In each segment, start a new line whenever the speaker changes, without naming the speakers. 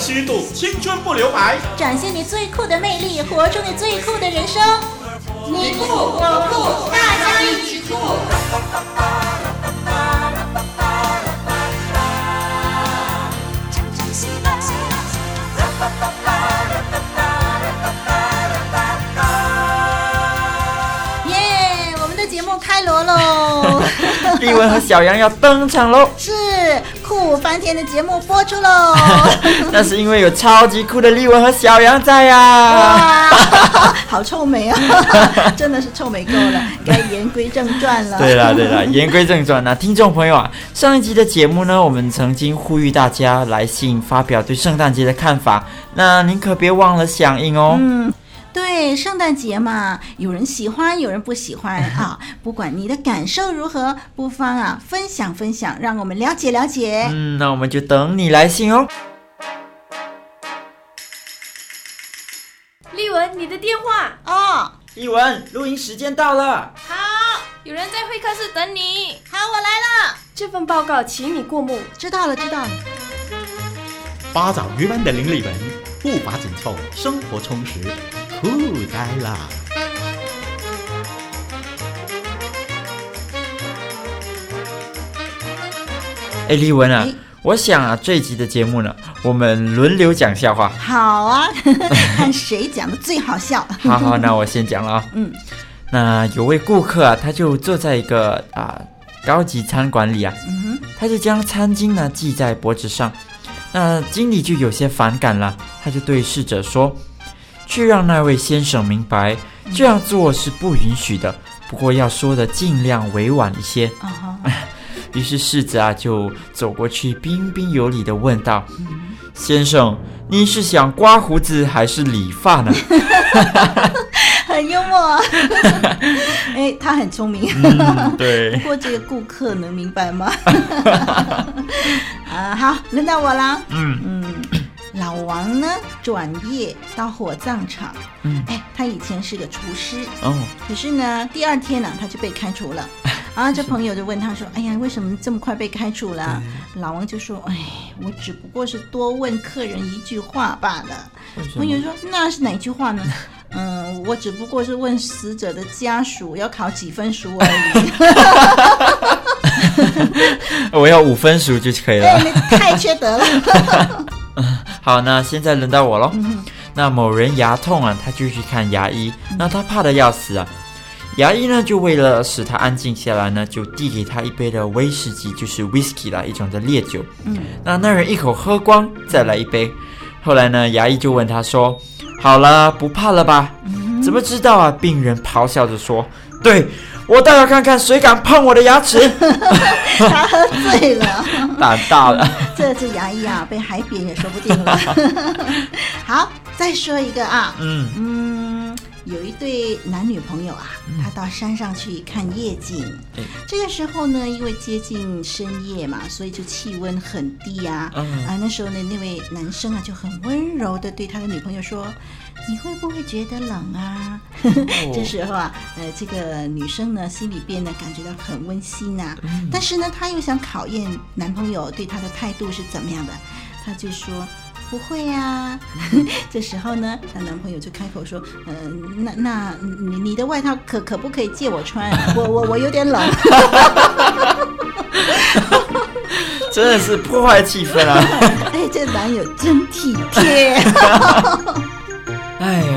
虚度，青春不留白，
展现你最酷的魅力，活出你最酷的人生。
你酷我酷，大家一起酷！
耶！我们的节目开锣喽！
丽文和小杨要登场喽！
是酷翻天的节目播出喽！
那是因为有超级酷的丽文和小杨在呀、啊！
哇，好臭美啊！真的是臭美够了，该言归正传了。
对了对了，言归正传，那听众朋友啊，上一集的节目呢，我们曾经呼吁大家来信发表对圣诞节的看法，那您可别忘了响应哦。
嗯。对，圣诞节嘛，有人喜欢，有人不喜欢 啊。不管你的感受如何，不妨啊分享分享，让我们了解了解。
嗯，那我们就等你来信哦。
丽文，你的电话
哦。
丽文，录音时间到了。
好，有人在会客室等你。
好，我来了。
这份报告，请你过目。
知道了，知道了。
八爪鱼般的林丽文，步伐紧凑，生活充实。酷呆了！
哎，丽文啊，我想啊，这一集的节目呢，我们轮流讲笑话。
好啊，看谁讲的最好笑。
好好，那我先讲了啊。嗯，那有位顾客啊，他就坐在一个啊、呃、高级餐馆里啊，嗯哼，他就将餐巾呢系在脖子上，那经理就有些反感了，他就对侍者说。去让那位先生明白，这样做是不允许的。不过要说的尽量委婉一些。Uh huh. 于是世子啊就走过去，彬彬有礼的问道：“ uh. 先生，你是想刮胡子还是理发呢？”
很幽默。哎，他很聪明。
嗯、对。
不过这个顾客能明白吗？啊，好，轮到我了。嗯嗯。老王呢，转业到火葬场。嗯，哎，他以前是个厨师。哦，可是呢，第二天呢，他就被开除了。啊，这朋友就问他说：“哎呀，为什么这么快被开除了？”老王就说：“哎，我只不过是多问客人一句话罢了。”朋友说：“那是哪句话呢？” 嗯，我只不过是问死者的家属要考几分熟而
已。我要五分熟就可以了。
哎，太缺德了。
好，那现在轮到我喽。嗯、那某人牙痛啊，他就去看牙医。那他怕得要死啊，牙医呢就为了使他安静下来呢，就递给他一杯的威士忌，就是 whisky 啦，一种的烈酒。嗯，那那人一口喝光，再来一杯。后来呢，牙医就问他说：“好了，不怕了吧？”嗯、怎么知道啊？病人咆哮着说：“对。”我倒要看看谁敢碰我的牙齿。
他喝醉了，
胆大了。
这只牙医啊，被海扁也说不定了。好，再说一个啊。嗯嗯，有一对男女朋友啊，他到山上去看夜景。嗯、这个时候呢，因为接近深夜嘛，所以就气温很低啊。嗯、啊，那时候呢，那位男生啊就很温柔的对他的女朋友说。你会不会觉得冷啊？这时候啊，呃，这个女生呢，心里边呢感觉到很温馨呐、啊。嗯、但是呢，她又想考验男朋友对她的态度是怎么样的，她就说不会呀、这时候呢，她男朋友就开口说，嗯、呃，那那你你的外套可可不可以借我穿？我我我有点冷。
真的是破坏气氛啊！
哎，这男友真体贴。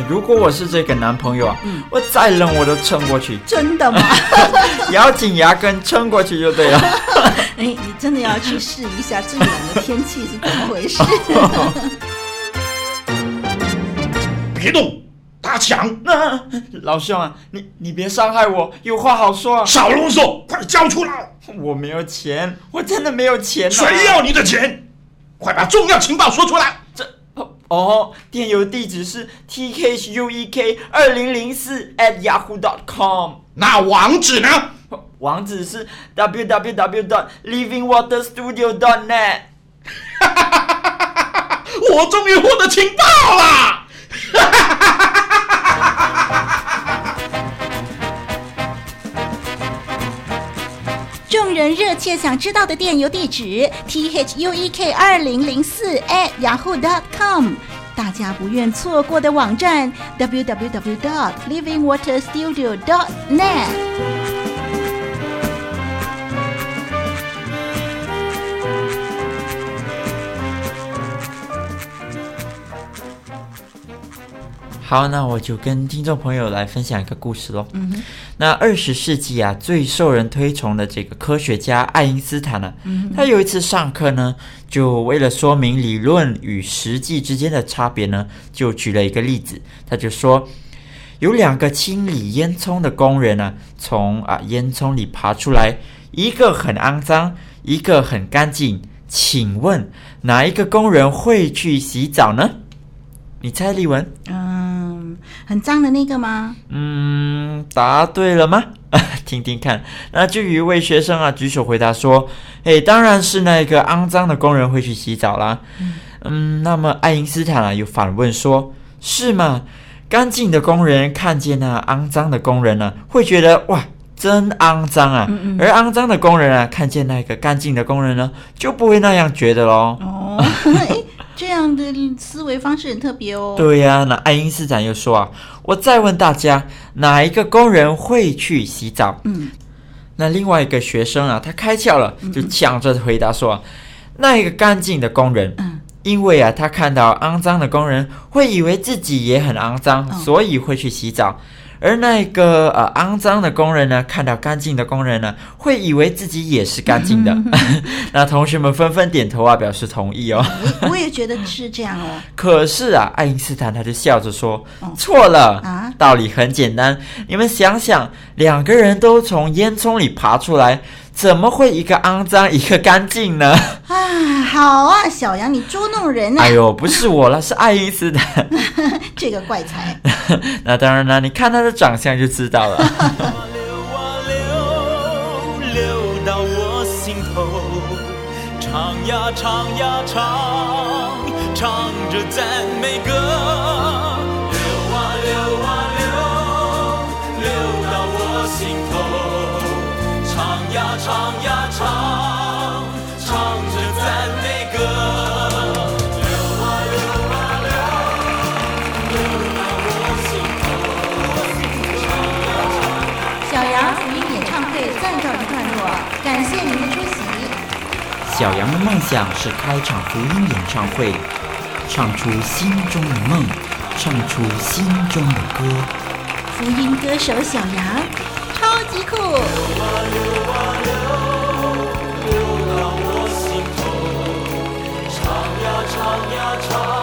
哎，如果我是这个男朋友啊，嗯、我再冷我都撑过去。
真的吗？
咬紧牙根撑过去就对了。
哎，你真的要去试一下最冷的天气是怎么回事？
别动，打抢！
老兄啊，你你别伤害我，有话好说啊。
少啰嗦，快交出来！
我没有钱，我真的没有钱、啊。
谁要你的钱？快把重要情报说出来！
这。哦，电邮地址是 t k h u e k 二零零四 at yahoo dot com。
那网址呢？
网址是 w w w dot living water studio dot net。
我终于获得情报
人热切想知道的电邮地址：t h u e k 二零零四 at yahoo dot com。大家不愿错过的网站：w w w dot living water studio dot net。
好，那我就跟听众朋友来分享一个故事喽。嗯，那二十世纪啊，最受人推崇的这个科学家爱因斯坦呢、啊，嗯、他有一次上课呢，就为了说明理论与实际之间的差别呢，就举了一个例子。他就说，有两个清理烟囱的工人呢、啊，从啊烟囱里爬出来，一个很肮脏，一个很干净。请问哪一个工人会去洗澡呢？你猜，李文？
嗯，很脏的那个吗？
嗯，答对了吗？听听看。那就有一位学生啊举手回答说：“诶，当然是那个肮脏的工人会去洗澡啦。嗯”嗯，那么爱因斯坦啊又反问说：“是吗？干净的工人看见那肮脏的工人呢、啊，会觉得哇，真肮脏啊？嗯嗯，而肮脏的工人啊，看见那个干净的工人呢，就不会那样觉得喽。”哦。
这样的思维方式很特别哦。
对呀、啊，那爱因斯坦又说啊，我再问大家，哪一个工人会去洗澡？嗯，那另外一个学生啊，他开窍了，就抢着回答说，那一个干净的工人，嗯，因为啊，他看到肮脏的工人，会以为自己也很肮脏，哦、所以会去洗澡。而那个呃肮脏的工人呢，看到干净的工人呢，会以为自己也是干净的。那同学们纷纷点头啊，表示同意哦。
我我也觉得是这样哦。
可是啊，爱因斯坦他就笑着说：“哦、错了啊，道理很简单，你们想想，两个人都从烟囱里爬出来。”怎么会一个肮脏一个干净呢？
啊，好啊，小杨，你捉弄人呢、啊？
哎呦，不是我了，是爱因斯坦，
这个怪才。
那当然了，你看他的长相就知道了。流啊流，流到我心头，唱呀唱呀唱，唱着赞美歌。小羊的梦想是开场福音演唱会，唱出心中的梦，唱出心中的歌。
福音歌手小羊，超级酷！流啊流啊流，流到我心头，唱呀唱呀唱，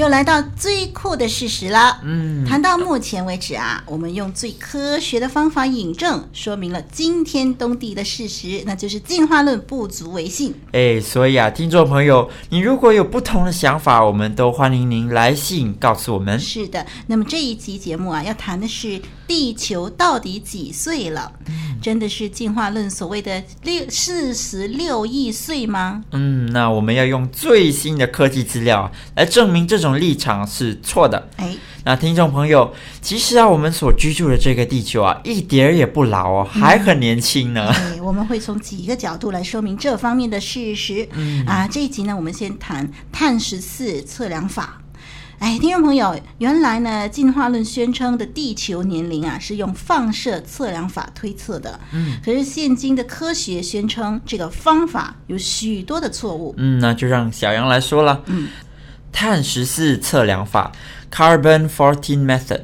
又来到最酷的事实了。嗯，谈到目前为止啊，我们用最科学的方法引证，说明了惊天动地的事实，那就是进化论不足为信。
哎，所以啊，听众朋友，你如果有不同的想法，我们都欢迎您来信告诉我们。
是的，那么这一期节目啊，要谈的是地球到底几岁了？嗯，真的是进化论所谓的六四十六亿岁吗？
嗯，那我们要用最新的科技资料来证明这。这种立场是错的。哎，那听众朋友，其实啊，我们所居住的这个地球啊，一点儿也不老哦，还很年轻呢。
对、嗯，我们会从几个角度来说明这方面的事实。嗯啊，这一集呢，我们先谈碳十四测量法。哎，听众朋友，原来呢，进化论宣称的地球年龄啊，是用放射测量法推测的。嗯，可是现今的科学宣称这个方法有许多的错误。
嗯，那就让小杨来说了。嗯。碳十四测量法 （Carbon Fourteen Method），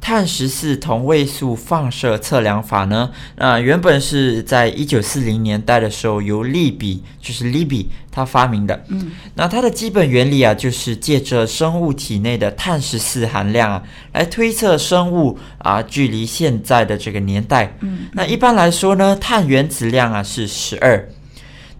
碳十四同位素放射测量法呢，啊，原本是在一九四零年代的时候由利比，就是 Libby 他发明的。嗯，那它的基本原理啊，就是借着生物体内的碳十四含量啊，来推测生物啊距离现在的这个年代。嗯，那一般来说呢，碳原子量啊是十二。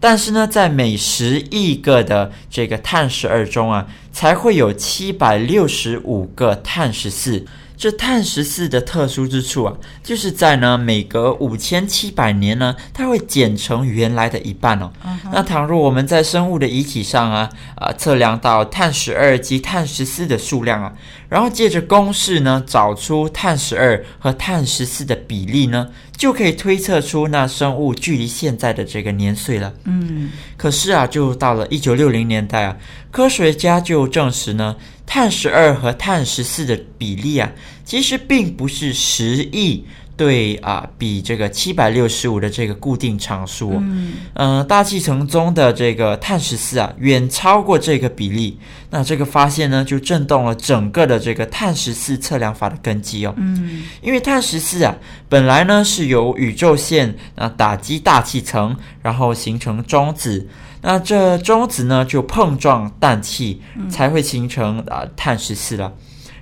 但是呢，在每十亿个的这个碳十二中啊，才会有七百六十五个碳十四。这碳十四的特殊之处啊，就是在呢每隔五千七百年呢，它会减成原来的一半哦。Uh huh. 那倘若我们在生物的遗体上啊啊测量到碳十二及碳十四的数量啊，然后借着公式呢找出碳十二和碳十四的比例呢，就可以推测出那生物距离现在的这个年岁了。嗯，可是啊，就到了一九六零年代啊，科学家就证实呢。碳十二和碳十四的比例啊，其实并不是十亿对啊，比这个七百六十五的这个固定常数。嗯，呃，大气层中的这个碳十四啊，远超过这个比例。那这个发现呢，就震动了整个的这个碳十四测量法的根基哦。嗯，因为碳十四啊，本来呢是由宇宙线啊打击大气层，然后形成中子。那这中子呢，就碰撞氮气，才会形成啊碳十四了。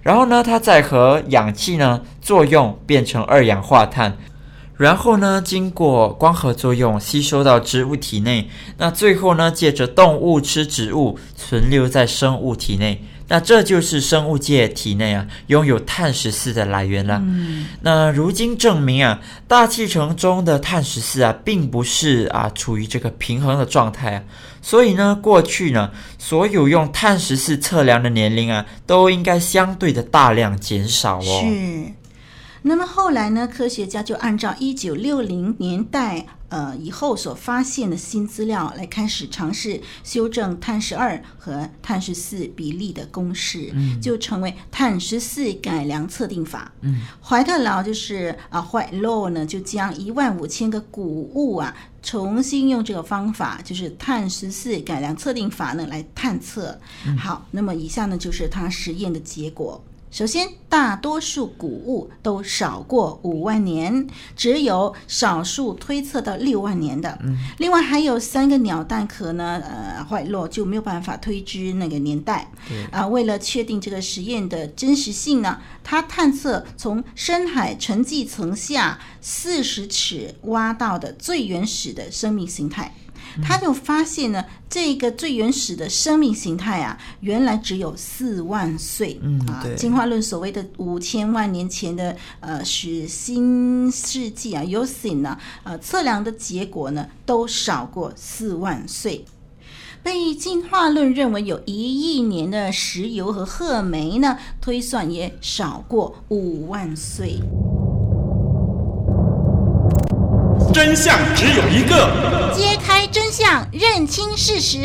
然后呢，它再和氧气呢作用，变成二氧化碳。然后呢，经过光合作用吸收到植物体内。那最后呢，借着动物吃植物，存留在生物体内。那这就是生物界体内啊拥有碳十四的来源了。嗯，那如今证明啊，大气层中的碳十四啊，并不是啊处于这个平衡的状态啊。所以呢，过去呢，所有用碳十四测量的年龄啊，都应该相对的大量减少哦。
是。那么后来呢，科学家就按照一九六零年代呃以后所发现的新资料来开始尝试修正碳十二和碳十四比例的公式，嗯、就成为碳十四改良测定法。嗯，怀特劳就是啊，White Law 呢，就将一万五千个谷物啊，重新用这个方法，就是碳十四改良测定法呢来探测。嗯、好，那么以下呢就是他实验的结果。首先，大多数谷物都少过五万年，只有少数推测到六万年的。嗯，另外还有三个鸟蛋壳呢，呃，坏落就没有办法推知那个年代。对啊，为了确定这个实验的真实性呢，他探测从深海沉积层下四十尺挖到的最原始的生命形态。他就发现呢，这个最原始的生命形态啊，原来只有四万岁。嗯，啊，进化论所谓的五千万年前的呃，是新世纪啊，Eocene 呢，呃，测量的结果呢，都少过四万岁。被进化论认为有一亿年的石油和褐煤呢，推算也少过五万岁。
真相只有一个，
揭开真相，认清事实。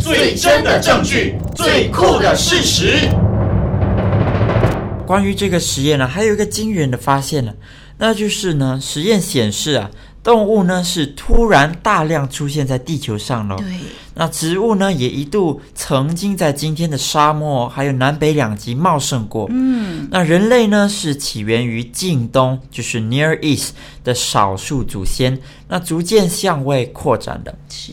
最真的证据，最酷的事实。
关于这个实验呢，还有一个惊人的发现呢，那就是呢，实验显示啊。动物呢是突然大量出现在地球上了。对，那植物呢也一度曾经在今天的沙漠还有南北两极茂盛过。嗯，那人类呢是起源于近东，就是 Near East 的少数祖先，那逐渐向外扩展的。是。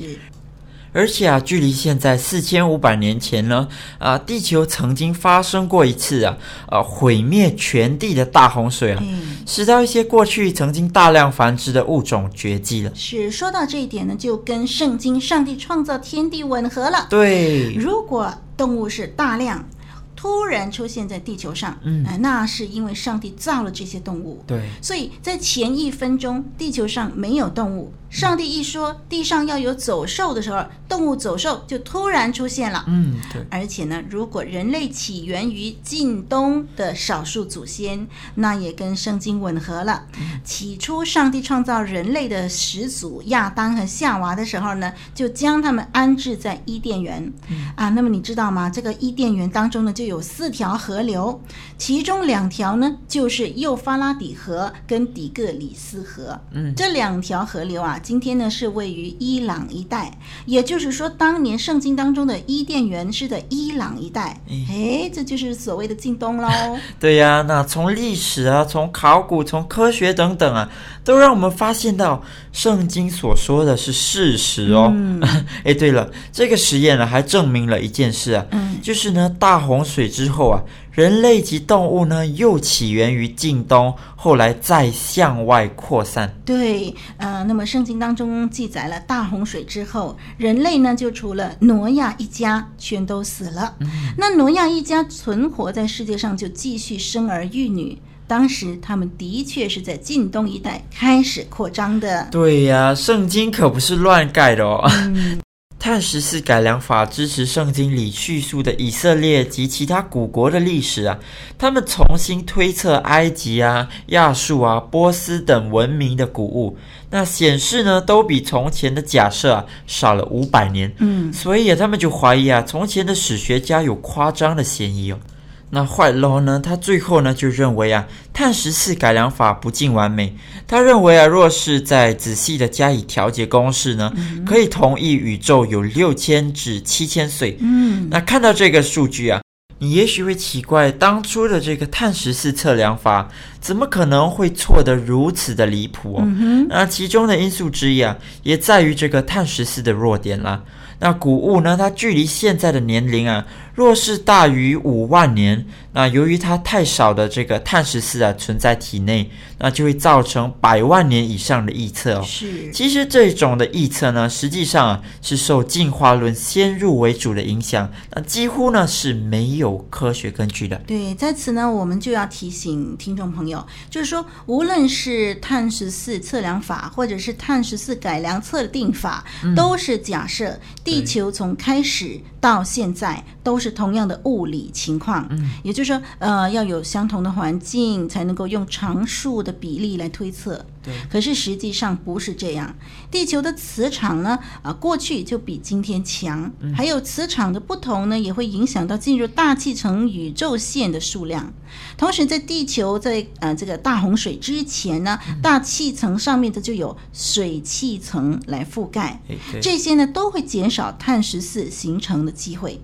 而且啊，距离现在四千五百年前呢，啊，地球曾经发生过一次啊，呃、啊，毁灭全地的大洪水啊，嗯、使到一些过去曾经大量繁殖的物种绝迹了。
是，说到这一点呢，就跟圣经上帝创造天地吻合了。
对，
如果动物是大量。突然出现在地球上，嗯、呃，那是因为上帝造了这些动物，
对，
所以在前一分钟地球上没有动物，上帝一说地上要有走兽的时候，动物走兽就突然出现了，嗯，对，而且呢，如果人类起源于近东的少数祖先，那也跟圣经吻合了。嗯、起初上帝创造人类的始祖亚当和夏娃的时候呢，就将他们安置在伊甸园，嗯、啊，那么你知道吗？这个伊甸园当中呢，就有。有四条河流，其中两条呢就是幼发拉底河跟底格里斯河。嗯，这两条河流啊，今天呢是位于伊朗一带，也就是说，当年圣经当中的伊甸园是在伊朗一带。哎，这就是所谓的近东喽。
对呀，那从历史啊，从考古，从科学等等啊，都让我们发现到圣经所说的是事实哦。哎、嗯，对了，这个实验呢还证明了一件事啊，嗯、就是呢大洪水之后啊。人类及动物呢，又起源于近东，后来再向外扩散。
对，呃，那么圣经当中记载了大洪水之后，人类呢就除了挪亚一家全都死了。嗯、那挪亚一家存活在世界上，就继续生儿育女。当时他们的确是在近东一带开始扩张的。
对呀，圣经可不是乱盖的哦。嗯碳十四改良法支持圣经里叙述的以色列及其他古国的历史啊，他们重新推测埃及啊、亚述啊、波斯等文明的古物，那显示呢，都比从前的假设啊少了五百年。嗯，所以啊，他们就怀疑啊，从前的史学家有夸张的嫌疑哦。那坏喽呢？他最后呢就认为啊，碳十四改良法不尽完美。他认为啊，若是再仔细的加以调节公式呢，嗯、可以同意宇宙有六千至七千岁。嗯，那看到这个数据啊，你也许会奇怪，当初的这个碳十四测量法怎么可能会错得如此的离谱哦？嗯、那其中的因素之一啊，也在于这个碳十四的弱点啦。那古物呢，它距离现在的年龄啊。若是大于五万年，那由于它太少的这个碳十四啊存在体内，那就会造成百万年以上的臆测哦。是，其实这种的臆测呢，实际上啊是受进化论先入为主的影响，那几乎呢是没有科学根据的。
对，在此呢，我们就要提醒听众朋友，就是说，无论是碳十四测量法，或者是碳十四改良测定法，嗯、都是假设地球从开始到现在都是。同样的物理情况，嗯，也就是说，呃，要有相同的环境，才能够用常数的比例来推测。对，可是实际上不是这样。地球的磁场呢，啊，过去就比今天强，嗯，还有磁场的不同呢，也会影响到进入大气层宇宙线的数量。同时，在地球在呃这个大洪水之前呢，嗯，大气层上面的就有水汽层来覆盖，这些呢都会减少碳十四形成的机会。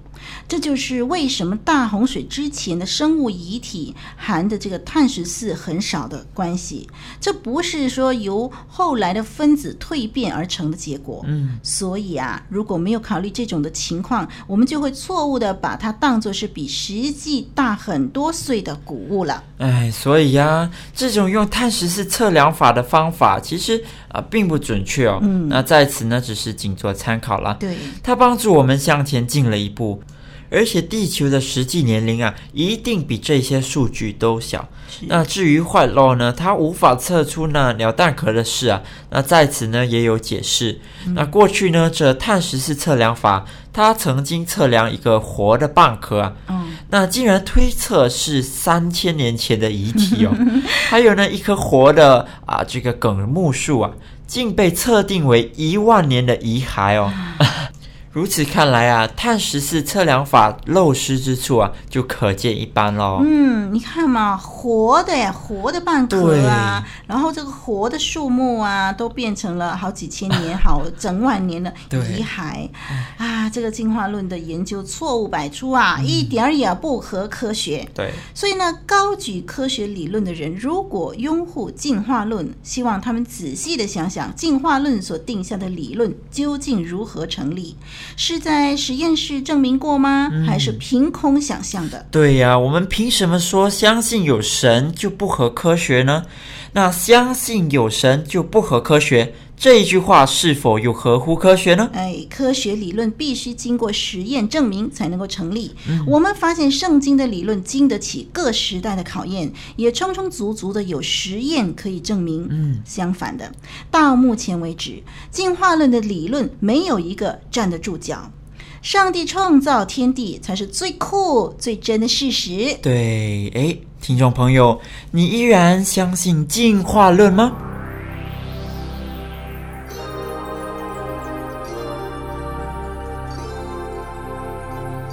这就是为什么大洪水之前的生物遗体含的这个碳十四很少的关系。这不是说由后来的分子蜕变而成的结果。嗯，所以啊，如果没有考虑这种的情况，我们就会错误的把它当作是比实际大很多岁的谷物了。
哎，所以呀、啊，这种用碳十四测量法的方法其实啊、呃、并不准确哦。嗯，那在此呢，只是仅做参考了。对，它帮助我们向前进了一步。而且地球的实际年龄啊，一定比这些数据都小。那至于坏漏呢，它无法测出那鸟蛋壳的事啊。那在此呢也有解释。嗯、那过去呢，这碳十四测量法，它曾经测量一个活的蚌壳啊。嗯、那竟然推测是三千年前的遗体哦。还有呢，一棵活的啊，这个梗木树啊，竟被测定为一万年的遗骸哦。如此看来啊，碳十四测量法漏失之处啊，就可见一斑喽。
嗯，你看嘛，活的呀，活的蚌壳啊，然后这个活的树木啊，都变成了好几千年、好整万年的 遗骸啊！这个进化论的研究错误百出啊，嗯、一点儿也不合科学。对，所以呢，高举科学理论的人，如果拥护进化论，希望他们仔细的想想，进化论所定下的理论究竟如何成立。是在实验室证明过吗？嗯、还是凭空想象的？
对呀，我们凭什么说相信有神就不合科学呢？那相信有神就不合科学，这一句话是否又合乎科学呢？
哎，科学理论必须经过实验证明才能够成立。嗯、我们发现圣经的理论经得起各时代的考验，也充充足足的有实验可以证明。嗯，相反的，到目前为止，进化论的理论没有一个站得住脚。上帝创造天地才是最酷、最真的事实。
对，哎。听众朋友，你依然相信进化论吗？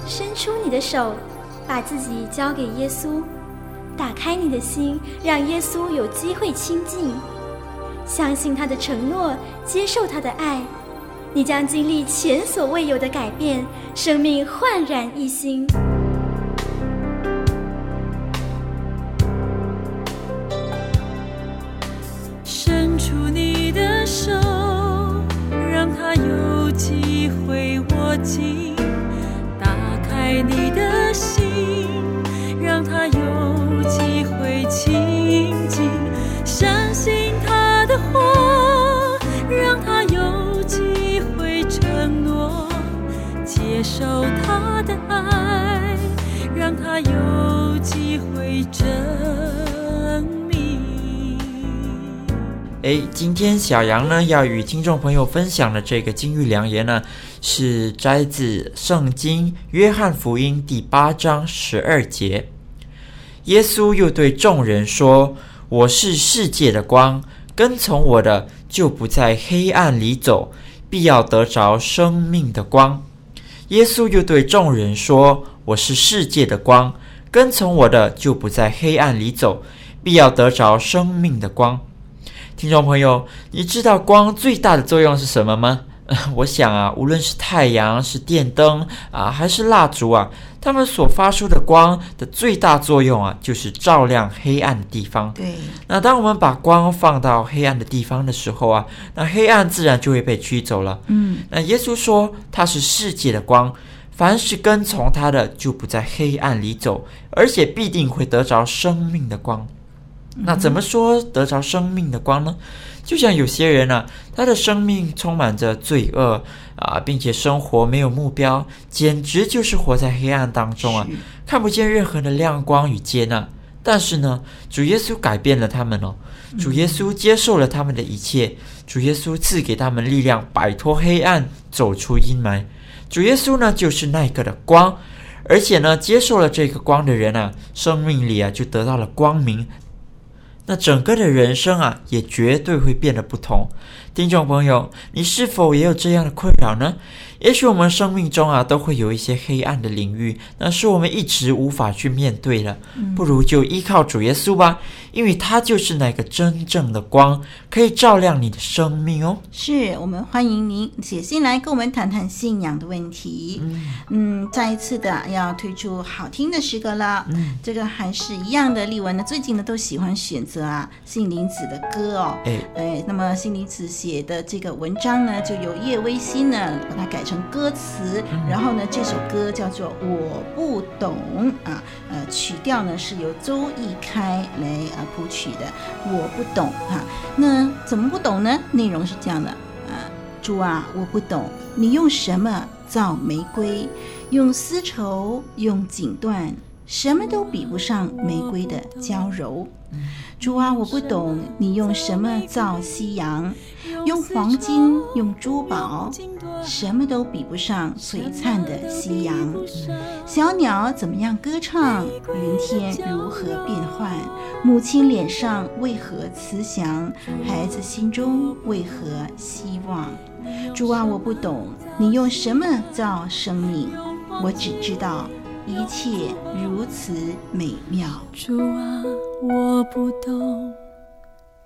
伸出你的手，把自己交给耶稣，打开你的心，让耶稣有机会亲近。相信他的承诺，接受他的爱，你将经历前所未有的改变，生命焕然一新。
机会真。
哎，今天小杨呢要与听众朋友分享的这个金玉良言呢，是摘自圣经约翰福音第八章十二节。耶稣又对众人说：“我是世界的光，跟从我的就不在黑暗里走，必要得着生命的光。”耶稣又对众人说：“我是世界的光，跟从我的就不在黑暗里走，必要得着生命的光。”听众朋友，你知道光最大的作用是什么吗？我想啊，无论是太阳、是电灯啊，还是蜡烛啊，它们所发出的光的最大作用啊，就是照亮黑暗的地方。
对。
那当我们把光放到黑暗的地方的时候啊，那黑暗自然就会被驱走了。嗯。那耶稣说他是世界的光，凡是跟从他的，就不在黑暗里走，而且必定会得着生命的光。那怎么说得着生命的光呢？就像有些人呢、啊，他的生命充满着罪恶啊，并且生活没有目标，简直就是活在黑暗当中啊，看不见任何的亮光与接纳。但是呢，主耶稣改变了他们哦，主耶稣接受了他们的一切，主耶稣赐给他们力量，摆脱黑暗，走出阴霾。主耶稣呢，就是那个的光，而且呢，接受了这个光的人啊，生命里啊，就得到了光明。那整个的人生啊，也绝对会变得不同。听众朋友，你是否也有这样的困扰呢？也许我们生命中啊，都会有一些黑暗的领域，那是我们一直无法去面对的。不如就依靠主耶稣吧，因为他就是那个真正的光，可以照亮你的生命哦。
是我们欢迎您写信来跟我们谈谈信仰的问题。嗯，嗯，再一次的要推出好听的诗歌了。嗯，这个还是一样的，丽文呢最近呢都喜欢选择啊杏林子的歌哦。哎哎，那么杏林子写的这个文章呢，就由叶微心呢把它改成歌词，然后呢，这首歌叫做《我不懂》啊，呃，曲调呢是由周易开来呃谱曲的，《我不懂》哈、啊。那怎么不懂呢？内容是这样的啊，主啊，我不懂，你用什么造玫瑰？用丝绸，用锦缎，什么都比不上玫瑰的娇柔。主啊，我不懂，你用什么造夕阳？用黄金，用珠宝，什么都比不上璀璨的夕阳。小鸟怎么样歌唱？云天如何变幻？母亲脸上为何慈祥？孩子心中为何希望？主啊，我不懂，你用什么造生命？我只知道一切如此美妙。
主啊，我不懂，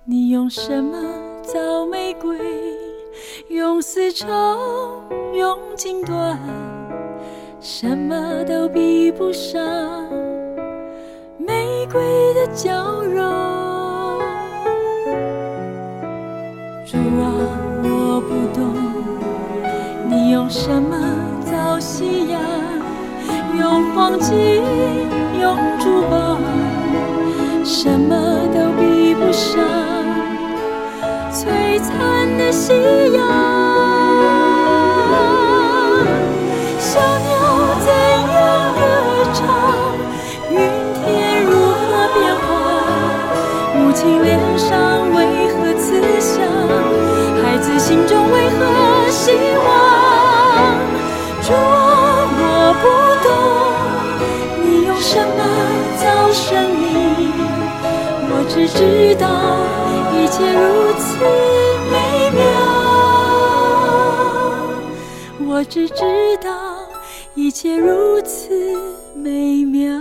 你用什么？造玫瑰，用丝绸，用锦缎，什么都比不上玫瑰的娇柔。主啊，我不懂，你用什么造夕阳？用黄金，用珠宝，什么都比不上。璀璨的夕阳，小鸟怎样歌唱？云天如何变化？母亲脸上为何慈祥？孩子心中为何希望？主啊，我不懂，你用什么造生命？我只知道。一切如此美妙，我只知道一切如此美妙。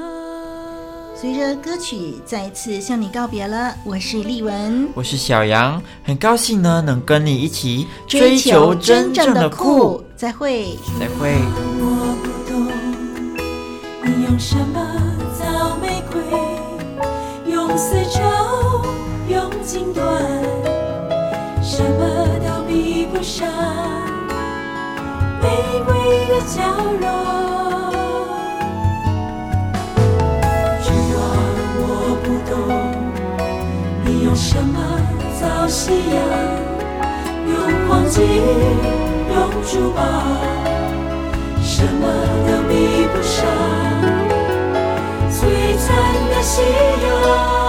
随着歌曲再一次向你告别了。我是丽文，
我是小杨，很高兴呢能跟你一起
追求真正的酷。再会，
再会。
我不懂你用什么造玫瑰，用丝绸，上玫瑰的娇柔。用什么造夕阳？用黄金，用珠宝，什么都比不上璀璨的夕阳。